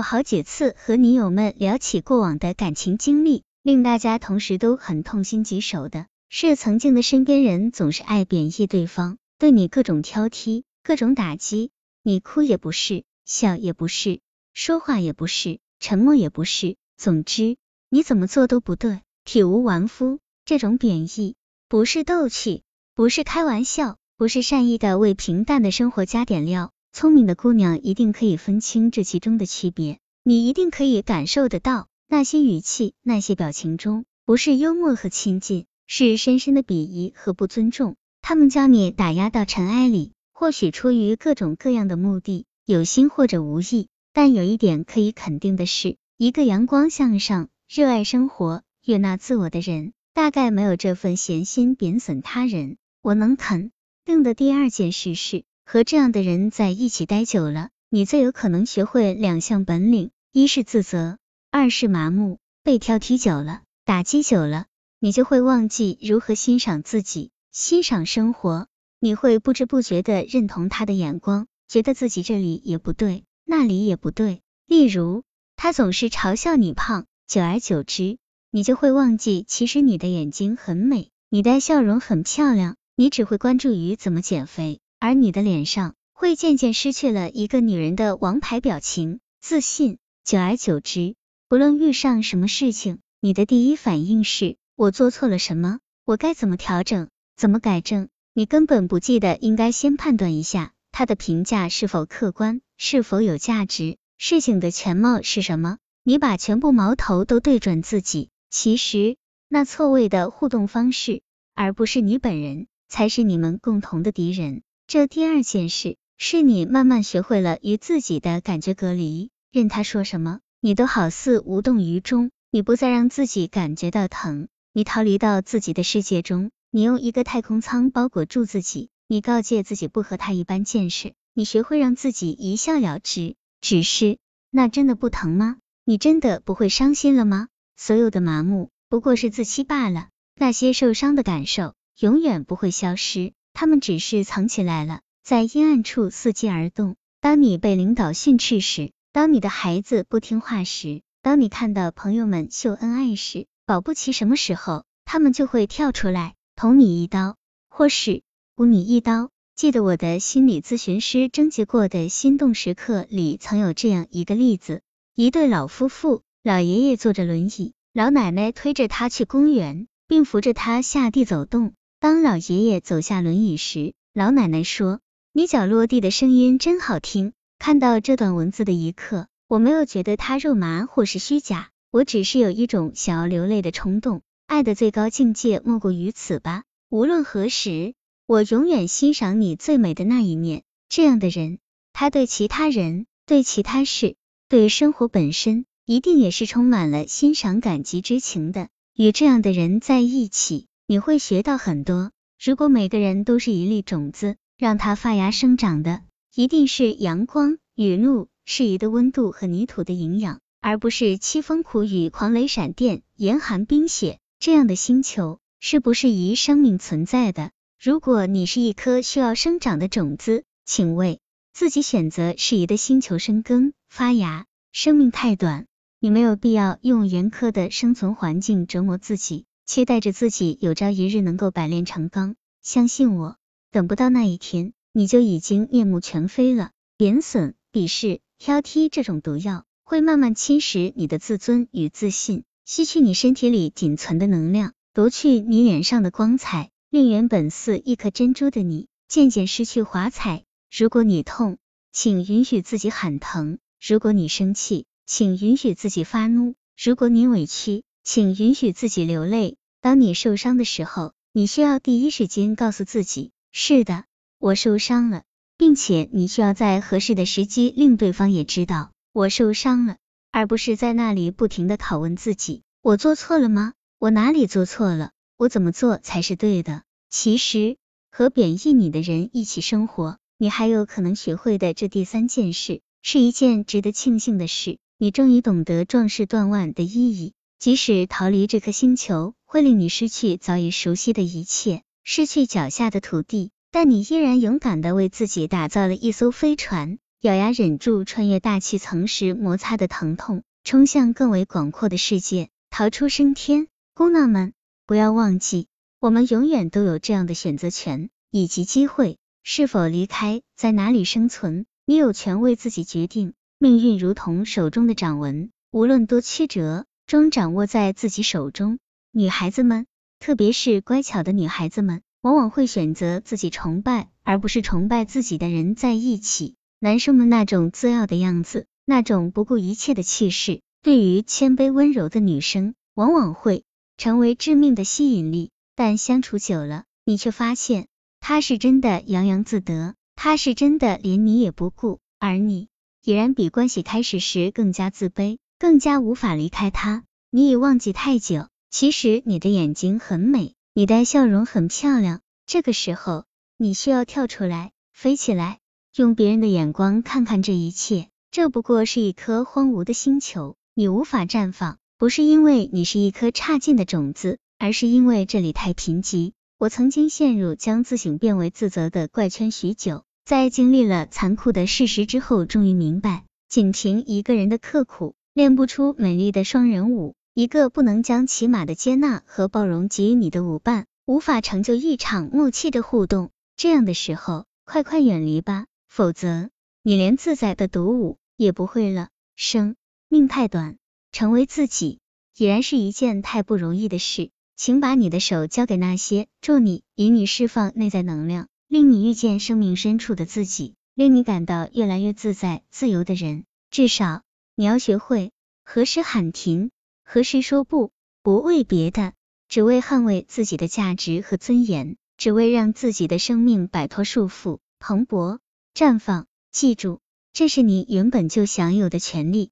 有好几次和女友们聊起过往的感情经历，令大家同时都很痛心疾首的是，曾经的身边人总是爱贬义对方，对你各种挑剔、各种打击，你哭也不是，笑也不是，说话也不是，沉默也不是，总之你怎么做都不对，体无完肤。这种贬义不是逗趣，不是开玩笑，不是善意的为平淡的生活加点料。聪明的姑娘一定可以分清这其中的区别，你一定可以感受得到，那些语气、那些表情中，不是幽默和亲近，是深深的鄙夷和不尊重。他们将你打压到尘埃里，或许出于各种各样的目的，有心或者无意。但有一点可以肯定的是，一个阳光向上、热爱生活、悦纳自我的人，大概没有这份闲心贬损他人。我能肯定的第二件事是。和这样的人在一起待久了，你最有可能学会两项本领：一是自责，二是麻木。被挑剔久了，打击久了，你就会忘记如何欣赏自己，欣赏生活。你会不知不觉的认同他的眼光，觉得自己这里也不对，那里也不对。例如，他总是嘲笑你胖，久而久之，你就会忘记，其实你的眼睛很美，你的笑容很漂亮，你只会关注于怎么减肥。而你的脸上会渐渐失去了一个女人的王牌表情，自信。久而久之，不论遇上什么事情，你的第一反应是：我做错了什么？我该怎么调整？怎么改正？你根本不记得应该先判断一下他的评价是否客观，是否有价值，事情的全貌是什么？你把全部矛头都对准自己，其实那错位的互动方式，而不是你本人，才是你们共同的敌人。这第二件事，是你慢慢学会了与自己的感觉隔离，任他说什么，你都好似无动于衷。你不再让自己感觉到疼，你逃离到自己的世界中，你用一个太空舱包裹住自己，你告诫自己不和他一般见识，你学会让自己一笑了之。只是，那真的不疼吗？你真的不会伤心了吗？所有的麻木，不过是自欺罢了。那些受伤的感受，永远不会消失。他们只是藏起来了，在阴暗处伺机而动。当你被领导训斥时，当你的孩子不听话时，当你看到朋友们秀恩爱时，保不齐什么时候他们就会跳出来捅你一刀，或是补你一刀。记得我的心理咨询师征集过的心动时刻里，曾有这样一个例子：一对老夫妇，老爷爷坐着轮椅，老奶奶推着他去公园，并扶着他下地走动。当老爷爷走下轮椅时，老奶奶说：“你脚落地的声音真好听。”看到这段文字的一刻，我没有觉得他肉麻或是虚假，我只是有一种想要流泪的冲动。爱的最高境界莫过于此吧。无论何时，我永远欣赏你最美的那一面。这样的人，他对其他人、对其他事、对生活本身，一定也是充满了欣赏、感激之情的。与这样的人在一起。你会学到很多。如果每个人都是一粒种子，让它发芽生长的，一定是阳光、雨露、适宜的温度和泥土的营养，而不是凄风苦雨、狂雷闪电、严寒冰雪这样的星球，是不适宜生命存在的。如果你是一颗需要生长的种子，请为自己选择适宜的星球生根发芽。生命太短，你没有必要用严苛的生存环境折磨自己。期待着自己有朝一日能够百炼成钢，相信我，等不到那一天，你就已经面目全非了。贬损、鄙视、挑剔这种毒药，会慢慢侵蚀你的自尊与自信，吸去你身体里仅存的能量，夺去你脸上的光彩，令原本似一颗珍珠的你，渐渐失去华彩。如果你痛，请允许自己喊疼；如果你生气，请允许自己发怒；如果你委屈，请允许自己流泪。当你受伤的时候，你需要第一时间告诉自己：是的，我受伤了，并且你需要在合适的时机令对方也知道我受伤了，而不是在那里不停的拷问自己：我做错了吗？我哪里做错了？我怎么做才是对的？其实，和贬义你的人一起生活，你还有可能学会的这第三件事，是一件值得庆幸的事。你终于懂得壮士断腕的意义，即使逃离这颗星球。会令你失去早已熟悉的一切，失去脚下的土地，但你依然勇敢的为自己打造了一艘飞船。咬牙忍住穿越大气层时摩擦的疼痛，冲向更为广阔的世界，逃出升天。姑娘们，不要忘记，我们永远都有这样的选择权以及机会：是否离开，在哪里生存，你有权为自己决定。命运如同手中的掌纹，无论多曲折，终掌握在自己手中。女孩子们，特别是乖巧的女孩子们，往往会选择自己崇拜而不是崇拜自己的人在一起。男生们那种自傲的样子，那种不顾一切的气势，对于谦卑温柔的女生，往往会成为致命的吸引力。但相处久了，你却发现他是真的洋洋自得，他是真的连你也不顾，而你。已然比关系开始时更加自卑，更加无法离开他。你已忘记太久，其实你的眼睛很美，你的笑容很漂亮。这个时候，你需要跳出来，飞起来，用别人的眼光看看这一切。这不过是一颗荒芜的星球，你无法绽放，不是因为你是一颗差劲的种子，而是因为这里太贫瘠。我曾经陷入将自省变为自责的怪圈许久。在经历了残酷的事实之后，终于明白，仅凭一个人的刻苦，练不出美丽的双人舞；一个不能将起码的接纳和包容给予你的舞伴，无法成就一场默契的互动。这样的时候，快快远离吧，否则你连自在的独舞也不会了。生命太短，成为自己已然是一件太不容易的事。请把你的手交给那些助你、引你释放内在能量。令你遇见生命深处的自己，令你感到越来越自在、自由的人。至少你要学会何时喊停，何时说不，不为别的，只为捍卫自己的价值和尊严，只为让自己的生命摆脱束缚，蓬勃绽放。记住，这是你原本就享有的权利。